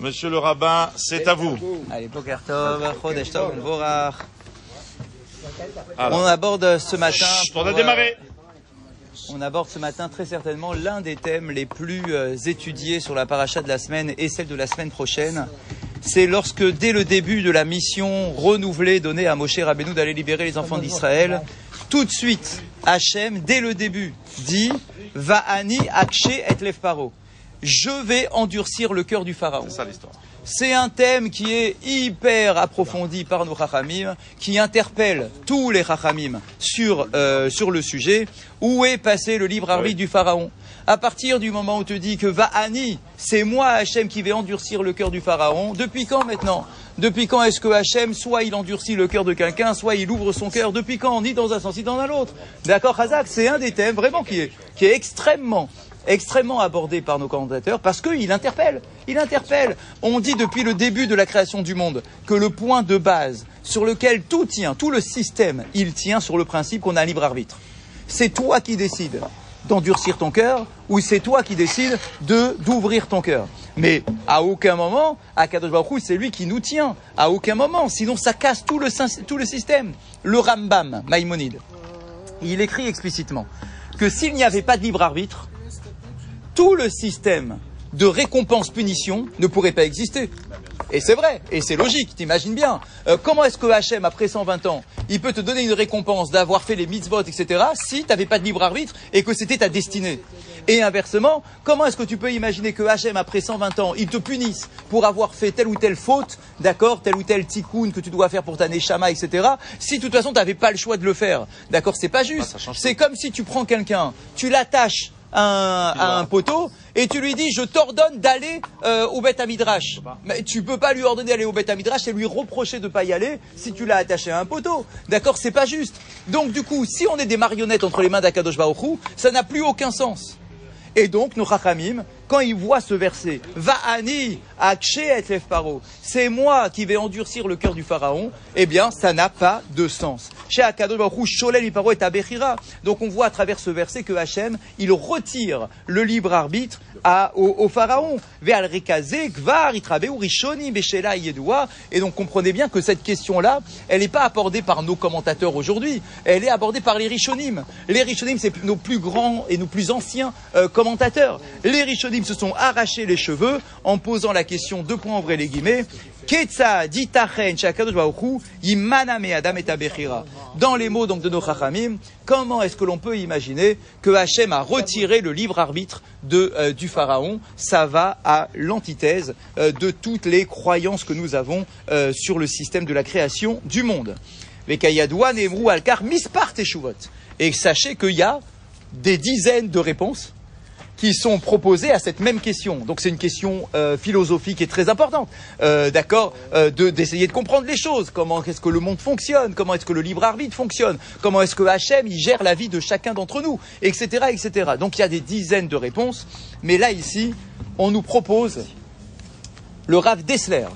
Monsieur le rabbin, c'est à vous. Allez. On aborde ce matin. Chut, on a pour, démarré. euh, on aborde ce matin très certainement l'un des thèmes les plus euh, étudiés sur la paracha de la semaine et celle de la semaine prochaine. C'est lorsque, dès le début de la mission renouvelée donnée à Moshe Rabbeinu d'aller libérer les enfants d'Israël, tout de suite, Hachem, dès le début, dit Va'ani akshe et lev paro. Je vais endurcir le cœur du pharaon. C'est ça l'histoire. C'est un thème qui est hyper approfondi par nos chachamim, qui interpelle tous les chachamim sur, euh, sur le sujet. Où est passé le libre arbitre du pharaon? À partir du moment où tu dis que Va'ani, c'est moi Hachem qui vais endurcir le cœur du pharaon, depuis quand maintenant? Depuis quand est-ce que Hachem, soit il endurcit le cœur de quelqu'un, soit il ouvre son cœur? Depuis quand Ni dans un sens, ni dans un autre? D'accord, Hazak C'est un des thèmes vraiment qui est, qui est extrêmement extrêmement abordé par nos commentateurs parce qu'il interpelle. Il interpelle. On dit depuis le début de la création du monde que le point de base sur lequel tout tient, tout le système, il tient sur le principe qu'on a un libre arbitre. C'est toi qui décides d'endurcir ton cœur ou c'est toi qui décides de d'ouvrir ton cœur. Mais à aucun moment, à Kadosh Baruch c'est lui qui nous tient. À aucun moment. Sinon, ça casse tout le, tout le système. Le Rambam, Maïmonide, il écrit explicitement que s'il n'y avait pas de libre arbitre, tout le système de récompense-punition ne pourrait pas exister. Et c'est vrai, et c'est logique, t'imagines bien. Euh, comment est-ce que Hachem, après 120 ans, il peut te donner une récompense d'avoir fait les mitzvot, etc., si t'avais pas de libre arbitre et que c'était ta destinée? Et inversement, comment est-ce que tu peux imaginer que Hachem, après 120 ans, il te punisse pour avoir fait telle ou telle faute, d'accord, tel ou tel tikkun que tu dois faire pour ta neshama, etc., si de toute façon t'avais pas le choix de le faire, d'accord, c'est pas juste. ça change c'est comme si tu prends quelqu'un, tu l'attaches un, à un poteau et tu lui dis je t'ordonne d'aller euh, au Beth Midrash. Mais tu peux pas lui ordonner d'aller au Beth Midrash et lui reprocher de pas y aller si tu l'as attaché à un poteau. D'accord, c'est pas juste. Donc du coup, si on est des marionnettes entre les mains d'Akadosh Baruch Hu, ça n'a plus aucun sens. Et donc, nos chachamim, quand ils voient ce verset, Va'ani akshe et paro, c'est moi qui vais endurcir le cœur du pharaon, eh bien, ça n'a pas de sens. Chez paro. Donc, on voit à travers ce verset que Hachem, il retire le libre arbitre à, au, au pharaon. Et donc, comprenez bien que cette question-là, elle n'est pas abordée par nos commentateurs aujourd'hui. Elle est abordée par les rishonim. Les rishonim, c'est nos plus grands et nos plus anciens euh, commentateurs. Les rishonim se sont arrachés les cheveux en posant la question, deux points ouvrez les guillemets, Dans les mots donc de nos chachamim, comment est-ce que l'on peut imaginer que Hachem a retiré le libre arbitre euh, du pharaon? Ça va à l'antithèse euh, de toutes les croyances que nous avons euh, sur le système de la création du monde. Et sachez qu'il y a des dizaines de réponses qui sont proposées à cette même question. Donc c'est une question euh, philosophique et très importante, euh, d'accord, euh, de- d'essayer de comprendre les choses. Comment est-ce que le monde fonctionne? Comment est-ce que le libre arbitre fonctionne? Comment est-ce que Hachem il gère la vie de chacun d'entre nous, etc., etc. Donc il y a des dizaines de réponses, mais là ici, on nous propose le Rav Dessler,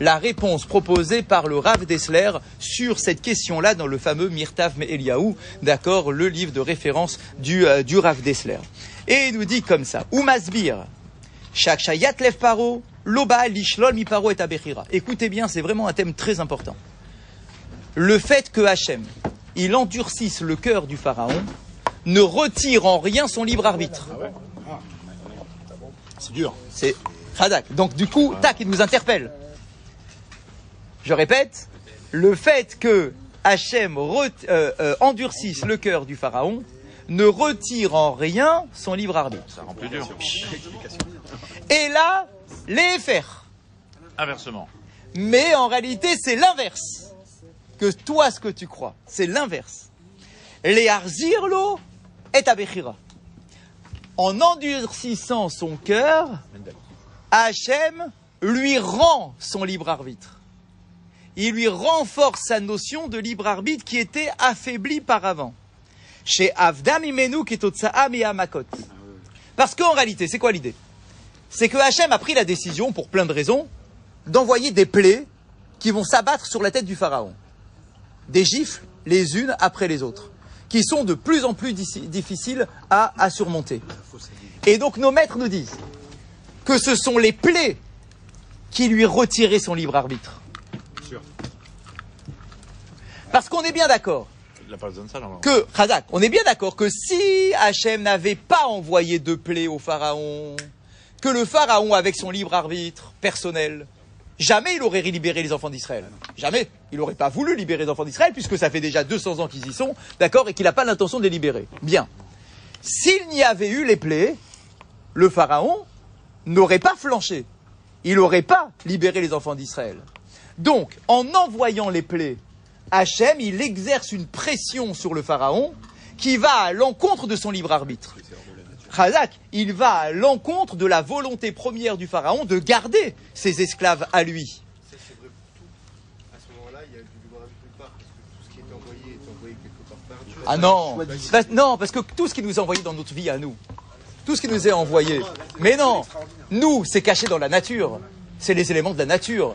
la réponse proposée par le Rav Dessler sur cette question-là dans le fameux Mirtav Eliaou, d'accord, le livre de référence du, euh, du Rav Dessler. Et il nous dit comme ça, Oumasbir, Shakshayat Lev Paro, Loba Lishlol Mi Paro et Abechira. Écoutez bien, c'est vraiment un thème très important. Le fait que Hachem, il endurcisse le cœur du pharaon, ne retire en rien son libre arbitre. C'est dur. C'est Hadak. Donc du coup, tac, il nous interpelle. Je répète, le fait que Hachem euh, euh, endurcisse le cœur du pharaon ne retire en rien son libre arbitre. Ça rend plus dur. Et là, les faire. Inversement. Mais en réalité, c'est l'inverse que toi ce que tu crois. C'est l'inverse. Les arzirlo et abechira. En endurcissant son cœur, Hachem lui rend son libre arbitre. Il lui renforce sa notion de libre arbitre qui était affaiblie par avant. Chez Avdam Imenu Miyamakot. Parce qu'en réalité, c'est quoi l'idée? C'est que Hachem a pris la décision, pour plein de raisons, d'envoyer des plaies qui vont s'abattre sur la tête du pharaon. Des gifles, les unes après les autres, qui sont de plus en plus difficiles à, à surmonter. Et donc nos maîtres nous disent que ce sont les plaies qui lui retirait son libre arbitre. Parce qu'on est bien d'accord Que, Razak, on est bien d'accord que si Hachem n'avait pas envoyé de plaie au pharaon, que le pharaon, avec son libre arbitre personnel, jamais il aurait libéré les enfants d'Israël. Jamais. Il n'aurait pas voulu libérer les enfants d'Israël, puisque ça fait déjà 200 ans qu'ils y sont, d'accord, et qu'il n'a pas l'intention de les libérer. Bien. S'il n'y avait eu les plaies, le pharaon n'aurait pas flanché. Il n'aurait pas libéré les enfants d'Israël. Donc, en envoyant les plaies, Hachem, il exerce une pression sur le pharaon qui va à l'encontre de son libre arbitre. Razak, il va à l'encontre de la volonté première du pharaon de garder ses esclaves à lui. Ça, c'est vrai pour tout. À ce moment-là, il y a du libre arbitre part, parce que tout ce qui est envoyé est envoyé quelque part par Dieu. Ah non, Parce- non, parce que tout ce qui nous est envoyé dans notre vie à nous, tout ce qui nous est envoyé, mais non, nous, c'est caché dans la nature, c'est les éléments de la nature,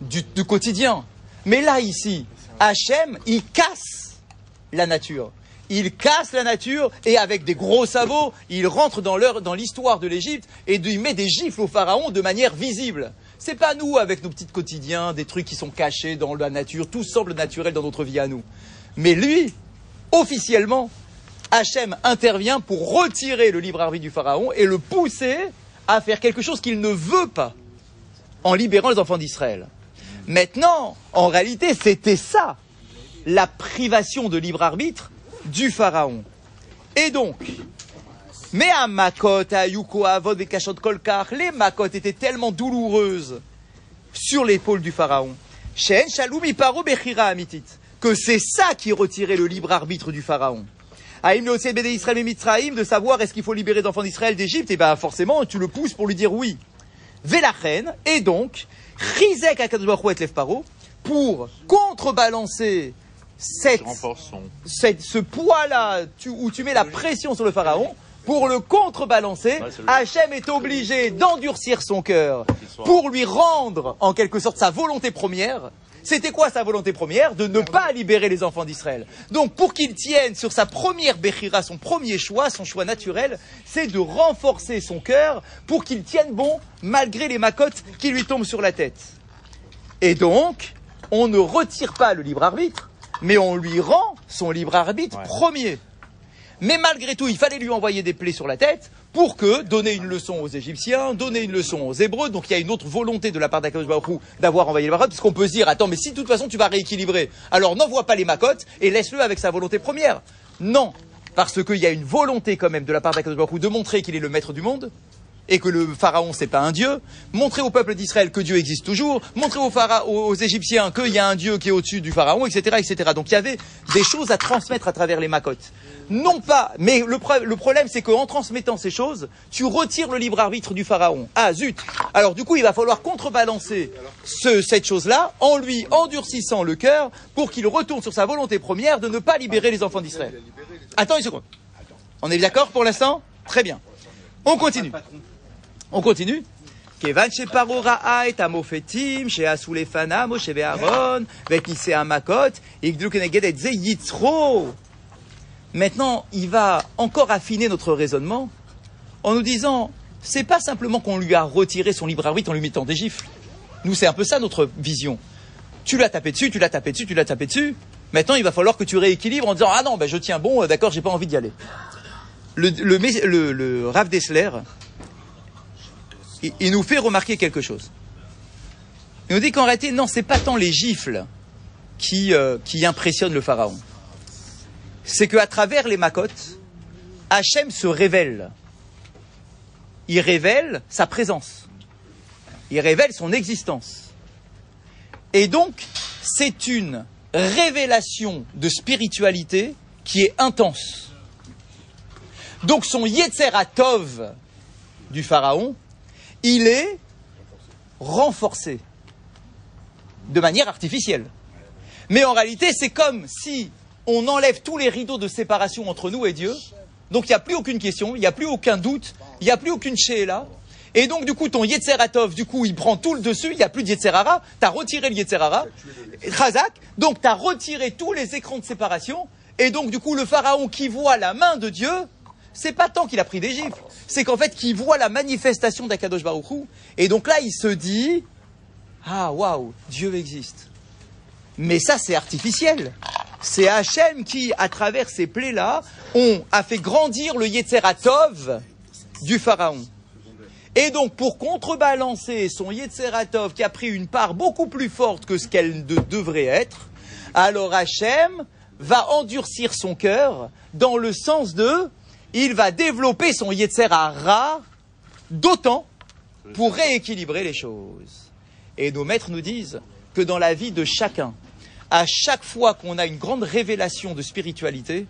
du, du quotidien. Mais là, ici, Hachem, il casse la nature. Il casse la nature et avec des gros sabots, il rentre dans l'histoire de l'Égypte et il met des gifles au pharaon de manière visible. C'est pas nous avec nos petits quotidiens, des trucs qui sont cachés dans la nature, tout semble naturel dans notre vie à nous. Mais lui, officiellement, Hachem intervient pour retirer le libre arbitre du pharaon et le pousser à faire quelque chose qu'il ne veut pas en libérant les enfants d'Israël. Maintenant, en réalité, c'était ça, la privation de libre arbitre du pharaon. Et donc, mais à Makot, à Yuko, à Avod et Kachot Kolkar, les Makot étaient tellement douloureuses sur l'épaule du pharaon. Shen Shalom Iparo Bechira Amitit. Que c'est ça qui retirait le libre arbitre du pharaon. Aïm le Bédé Israël Mitzraïm, de savoir est-ce qu'il faut libérer les enfants d'Israël d'Égypte, et ben forcément, tu le pousses pour lui dire oui. Vélachen, et donc, Chizek Akadosh et Lev Paro, pour contrebalancer cette, ce poids-là, où tu mets la pression sur le pharaon, pour le contrebalancer, Hachem est obligé d'endurcir son cœur pour lui rendre, en quelque sorte, sa volonté première. C'était quoi sa volonté première De ne pas libérer les enfants d'Israël. Donc, pour qu'il tienne sur sa première Bechira, son premier choix, son choix naturel, c'est de renforcer son cœur pour qu'il tienne bon malgré les macottes qui lui tombent sur la tête. Et donc, on ne retire pas le libre arbitre, mais on lui rend son libre arbitre Ouais. premier. Mais malgré tout, il fallait lui envoyer des plaies sur la tête pour que, donner une leçon aux Égyptiens, donner une leçon aux Hébreux, donc il y a une autre volonté de la part d'Akadosh d'avoir envoyé les macotes, parce qu'on peut se dire, attends, mais si de toute façon tu vas rééquilibrer, alors n'envoie pas les macotes et laisse-le avec sa volonté première. Non, parce qu'il y a une volonté quand même de la part d'Akadosh de montrer qu'il est le maître du monde, et que le pharaon c'est pas un dieu, montrer au peuple d'Israël que Dieu existe toujours, montrer aux, aux Égyptiens qu'il y a un dieu qui est au-dessus du pharaon, etc., etc. Donc il y avait des choses à transmettre à travers les macotes. Non pas, mais le, pro- le problème c'est qu'en transmettant ces choses, tu retires le libre arbitre du pharaon. Ah zut Alors du coup il va falloir contrebalancer ce- cette chose-là en lui endurcissant le cœur pour qu'il retourne sur sa volonté première de ne pas libérer les enfants d'Israël. Attends une seconde. On est d'accord pour l'instant? Très bien. On continue. On continue. כיוון שפרעה ראה את המופתים שעשו לפניו משה ואהרון ואת ניסי המכות, הגדלו כנגד את זה יצרו. Maintenant, il va encore affiner notre raisonnement en nous disant, c'est pas simplement qu'on lui a retiré son libre arbitre en lui mettant des gifles. Nous, c'est un peu ça notre vision. Tu l'as tapé dessus, tu l'as tapé dessus, tu l'as tapé dessus. Maintenant, il va falloir que tu rééquilibres en disant, ah non, ben, je tiens bon, euh, d'accord, j'ai pas envie d'y aller. Le, le, mess- le, le Rav Dessler, il, nous fait remarquer quelque chose. Il nous dit qu'en réalité, non, c'est pas tant les gifles qui, euh, qui impressionnent le pharaon. C'est qu'à travers les macotes, Hachem se révèle. Il révèle sa présence. Il révèle son existence. Et donc, c'est une révélation de spiritualité qui est intense. Donc son Yetzeratov du pharaon, il est renforcé de manière artificielle. Mais en réalité, c'est comme si on enlève tous les rideaux de séparation entre nous et Dieu. Donc il n'y a plus aucune question, il n'y a plus aucun doute, il n'y a plus aucune là. Et donc du coup, ton Yetzeratov, du coup, il prend tout le dessus, il n'y a plus de Yetzerara, tu as retiré le Yetzerara, Razak, donc tu as retiré tous les écrans de séparation, et donc du coup, le pharaon qui voit la main de Dieu, c'est pas tant qu'il a pris des gifles, c'est qu'en fait qu'il voit la manifestation d'Akadosh Baruch Hu, et donc là il se dit, Ah, waouh, Dieu existe. Mais ça, c'est artificiel. C'est Hachem qui, à travers ces plaies-là, a fait grandir le Yetzeratov du pharaon. Et donc, pour contrebalancer son Yetzeratov qui a pris une part beaucoup plus forte que ce qu'elle de- devrait être, alors Hachem va endurcir son cœur dans le sens de, il va développer son Yetzerara d'autant pour rééquilibrer les choses. Et nos maîtres nous disent que dans la vie de chacun, à chaque fois qu'on a une grande révélation de spiritualité,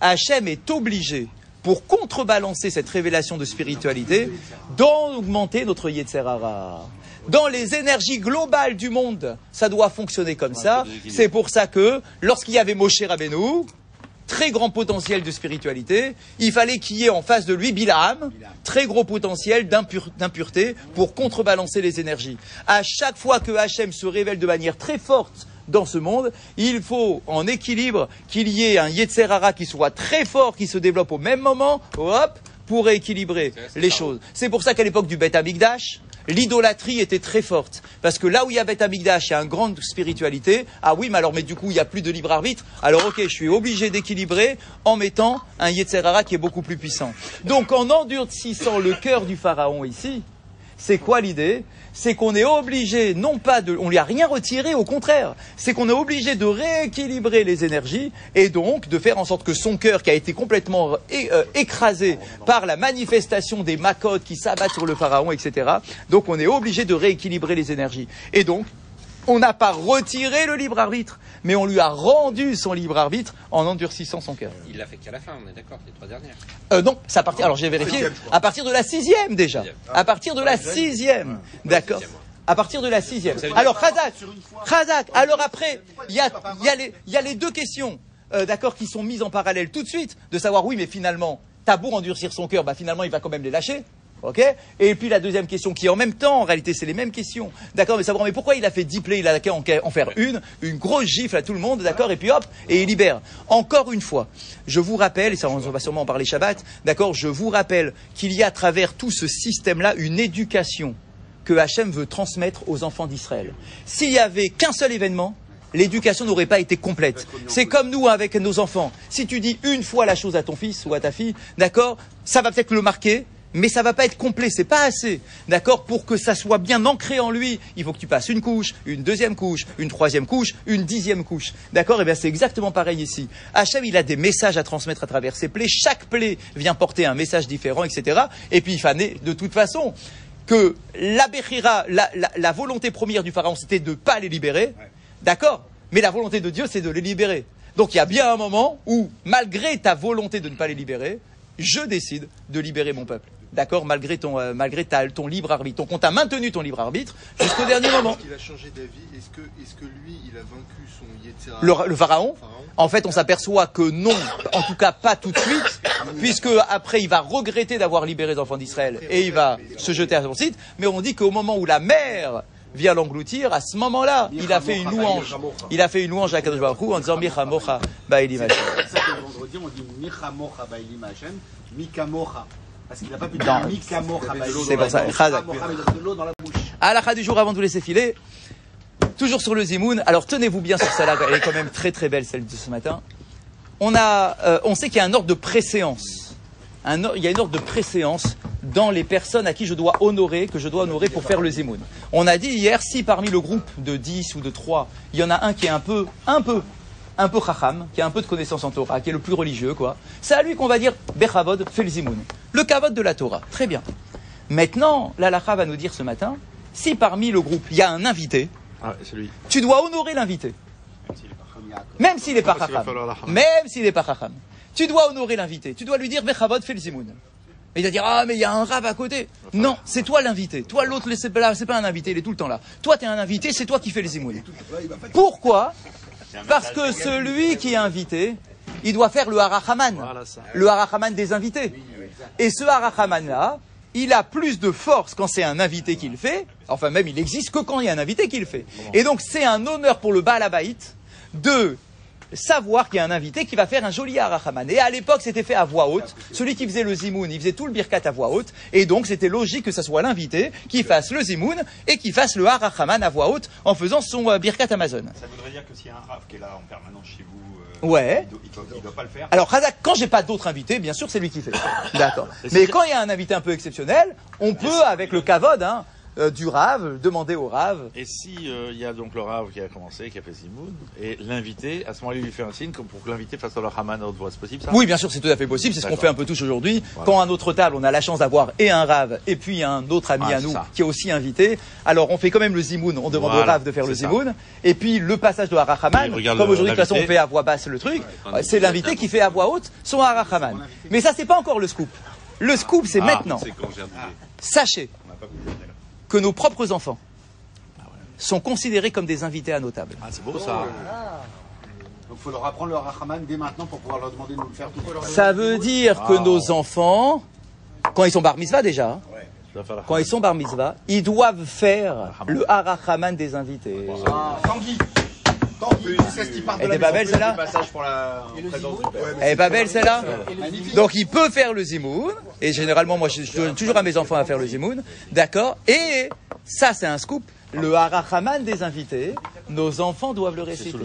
Hachem est obligé, pour contrebalancer cette révélation de spiritualité, d'augmenter notre Yetzerara. Dans les énergies globales du monde, ça doit fonctionner comme ça. C'est pour ça que, lorsqu'il y avait Moshe Rabbeinu, très grand potentiel de spiritualité, il fallait qu'il y ait en face de lui Bilam, très gros potentiel d'impur- d'impureté pour contrebalancer les énergies. À chaque fois que Hachem se révèle de manière très forte dans ce monde, il faut en équilibre qu'il y ait un Yetzerara qui soit très fort, qui se développe au même moment, hop, pour rééquilibrer les choses. C'est pour ça qu'à l'époque du Beth Amikdash, l'idolâtrie était très forte. Parce que là où il y a Beth Amikdash, il y a une grande spiritualité. Ah oui, mais alors, mais du coup, il n'y a plus de libre arbitre. Alors, ok, je suis obligé d'équilibrer en mettant un Yetzerara qui est beaucoup plus puissant. Donc, en endurcissant le cœur du pharaon ici, c'est quoi l'idée? C'est qu'on est obligé, non pas de, on lui a rien retiré, au contraire, c'est qu'on est obligé de rééquilibrer les énergies et donc de faire en sorte que son cœur, qui a été complètement euh, écrasé par la manifestation des macotes qui s'abattent sur le pharaon, etc. Donc on est obligé de rééquilibrer les énergies. Et donc, on n'a pas retiré le libre arbitre, mais on lui a rendu son libre arbitre en endurcissant son cœur. Il l'a fait qu'à la fin, on est d'accord, les trois dernières. Euh, non, partir. Alors j'ai vérifié. À partir de la sixième déjà. Sixième. À partir de la sixième. D'accord. À partir de la sixième. Ça Alors Khazak, Khazak. Alors après, il y a, il y a les, il y a les deux questions, euh, d'accord, qui sont mises en parallèle tout de suite, de savoir oui, mais finalement, t'as beau endurcir son cœur, bah finalement il va quand même les lâcher. Ok Et puis la deuxième question qui est en même temps, en réalité c'est les mêmes questions. D'accord Mais savoir mais pourquoi il a fait 10 plaies, il a qu'à en en faire une, une grosse gifle à tout le monde, d'accord Et puis hop, et il libère. Encore une fois, je vous rappelle, et ça on va sûrement en parler Shabbat, d'accord Je vous rappelle qu'il y a à travers tout ce système-là une éducation que Hachem veut transmettre aux enfants d'Israël. S'il y avait qu'un seul événement, l'éducation n'aurait pas été complète. C'est comme nous avec nos enfants. Si tu dis une fois la chose à ton fils ou à ta fille, d'accord, ça va peut-être le marquer, mais ça va pas être complet, c'est pas assez. D'accord? Pour que ça soit bien ancré en lui, il faut que tu passes une couche, une deuxième couche, une troisième couche, une dixième couche. D'accord? Et bien c'est exactement pareil ici. Hachem, il a des messages à transmettre à travers ses plaies. Chaque plaie vient porter un message différent, etc. Et puis il fallait, de toute façon, que la Bechira, la, la- la volonté première du pharaon, c'était de ne pas les libérer. D'accord? Mais la volonté de Dieu, c'est de les libérer. Donc il y a bien un moment où, malgré ta volonté de ne pas les libérer, je décide de libérer mon peuple. D'accord Malgré, ton, euh, malgré ta- ton libre arbitre. Donc on t'a maintenu ton libre arbitre jusqu'au dernier moment. Il a changé d'avis. Est-ce que, est-ce que lui, il a vaincu son Yetzirah Le, le pharaon, en fait, on s'aperçoit que non, en tout cas pas tout de suite, puisque après il va regretter d'avoir libéré les enfants d'Israël et il va se jeter à son site. Mais on dit qu'au moment où la mer vient l'engloutir, à ce moment-là, il a fait une louange. Il a fait une louange à Kadosh Baruch en disant Michamocha Hashem. C'est pour ça que le vendredi, on dit Michamocha Ba'ilim Hashem, Mikamocha. Parce qu'il n'a pas pu dire Ba'ilim C'est pour ça, Chazak. Mikamocha, mais il a de l'eau dans la bouche. À la fin du jour, avant de vous laisser filer, toujours sur le Zimoun. Alors tenez-vous bien sur celle-là, elle est quand même très très belle celle de ce matin. On a, euh, on sait qu'il y a un ordre de préséance. Un or- il y a une ordre de préséance dans les personnes à qui je dois honorer, que je dois honorer pour faire le Zimoun. On a dit hier, si parmi le groupe de 10 ou de 3, il y en a un qui est un peu, un peu, un peu chacham, qui a un peu de connaissance en Torah, qui est le plus religieux, quoi, c'est à lui qu'on va dire, Bechavod, fais le kavod de la Torah. Très bien. Maintenant, l'Alacha va nous dire ce matin, si parmi le groupe, il y a un invité, Ah, c'est lui. tu dois honorer l'invité. Même s'il n'est pas chacham. Même s'il n'est pas chacham. Tu dois honorer l'invité. Tu dois lui dire Bechavod fais le zimoun. Et il va dire Ah, mais il y a un rab à côté. Non, c'est toi l'invité. Toi, l'autre, c'est pas, un invité, il est tout le temps là. Toi, tu es un invité, c'est toi qui fais le zimoun. Pourquoi Parce que celui qui est invité, il doit faire le harachaman. Le harachaman des invités. Et ce harachaman là, il a plus de force quand c'est un invité qui le fait, enfin même il existe que quand il y a un invité qui le fait. Et donc c'est un honneur pour le Baal de savoir qu'il y a un invité qui va faire un joli harachaman. Et à l'époque, c'était fait à voix haute. Celui qui faisait le zimoun, il faisait tout le birkat à voix haute. Et donc, c'était logique que ce soit l'invité qui fasse le zimoun et qui fasse le harachaman à voix haute en faisant son euh, birkat Amazon. Ça voudrait dire que s'il y a un Rav qui est là en permanence chez vous, euh, Ouais. il doit, il doit- pas le faire? Alors, quand j'ai pas d'autres invités, bien sûr, c'est lui qui fait. D'accord. Mais quand il y a un invité un peu exceptionnel, on peut, avec le kavod, hein, euh, du Rav, demander au Rav. Et si euh, il y a donc le Rav qui a commencé, qui a fait Zimoun, et l'invité, à ce moment-là, il lui fait un signe comme pour que l'invité fasse le Haman à haute voix. C'est possible ça? Oui, bien sûr, c'est tout à fait possible. C'est ce qu'on fait un peu tous aujourd'hui. Voilà. Quand à notre table, on a la chance d'avoir et un Rav et puis un autre ami Ah, à nous ça. qui est aussi invité. Alors, on fait quand même le zimoun. On demande au Voilà, Rav de faire le zimoun. Et puis, le passage de Harachaman. Comme aujourd'hui, de toute façon, on fait à voix basse le truc. C'est l'invité qui fait à voix haute son Harachaman. Mais ça, c'est pas encore le scoop. Le scoop, c'est Ah, maintenant. Sachez Que nos propres enfants sont considérés comme des invités à nos tables. Ah, c'est beau ça. Donc il faut leur apprendre le Rachaman dès maintenant pour pouvoir leur demander de nous le faire tout. Ça veut dire que nos enfants, quand ils sont bar mitzvah déjà, quand ils sont bar mitzvah, ils doivent faire le harachaman des invités. Ah, Elle est pas belle celle-là passage pour la en présence du père. Elle est pas belle celle-là Donc il peut faire le zimoun, et généralement moi je, je donne toujours à mes enfants à faire le zimoun, d'accord. Et ça c'est un scoop, le harachaman des invités, nos enfants doivent le réciter.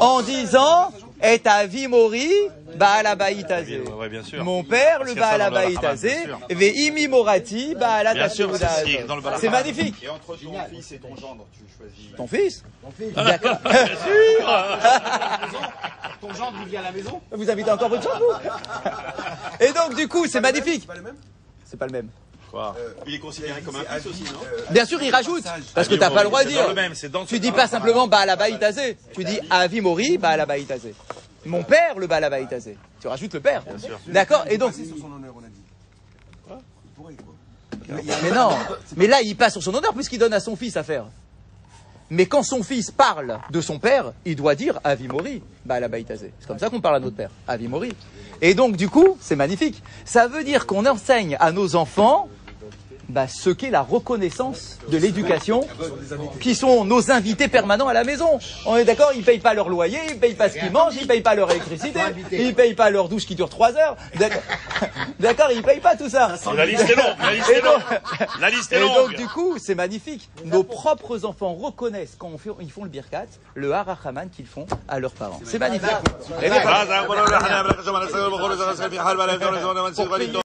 En disant, et avi mori, baal abayit azé. Ouais, ouais, bien sûr. Mon père, Parce le qu'il y a ça baal dans le abayit harachaman, azé, bien sûr. ve'imi morati, Bien sûr, c'est- c'est le. C'est magnifique. Et entre ton fils et ton gendre, tu choisis. Ton fils D'accord. Ton gendre, il vient à la maison? Vous invitez encore votre chambre, vous? Et donc, du coup, c'est magnifique. C'est pas le même. Quoi Il est considéré comme un fils aussi, non Bien sûr, il rajoute. Parce que t'as pas le droit de dire. le même, c'est dans Tu dis pas simplement Baalabaïtazé. Tu dis Avi Mori, Baalabaïtazé. Mon père, le Baalabaïtazé. Tu rajoutes le père. D'accord Et donc. Mais non. Mais là, il passe sur son honneur puisqu'il donne à son fils à faire. Mais quand son fils parle de son père, il doit dire Avi Mori, Baalabaïtazé. C'est comme ça qu'on parle à notre père. Avi Mori. Et donc, du coup, c'est magnifique. Ça veut dire qu'on enseigne à nos enfants bah, ce qu'est la reconnaissance de l'éducation, qui sont nos invités permanents à la maison. On est d'accord, ils payent pas leur loyer, ils payent pas ce qu'ils mangent, ils payent pas leur électricité, ils payent pas leur douche qui dure trois heures. D'accord, D'accord, ils payent pas tout ça. La liste est longue, la liste Et est longue. donc- La liste Et est donc, longue. du coup, c'est magnifique. Nos propres enfants reconnaissent quand on fait- ils font le birkat, le harachaman qu'ils font à leurs parents. C'est magnifique.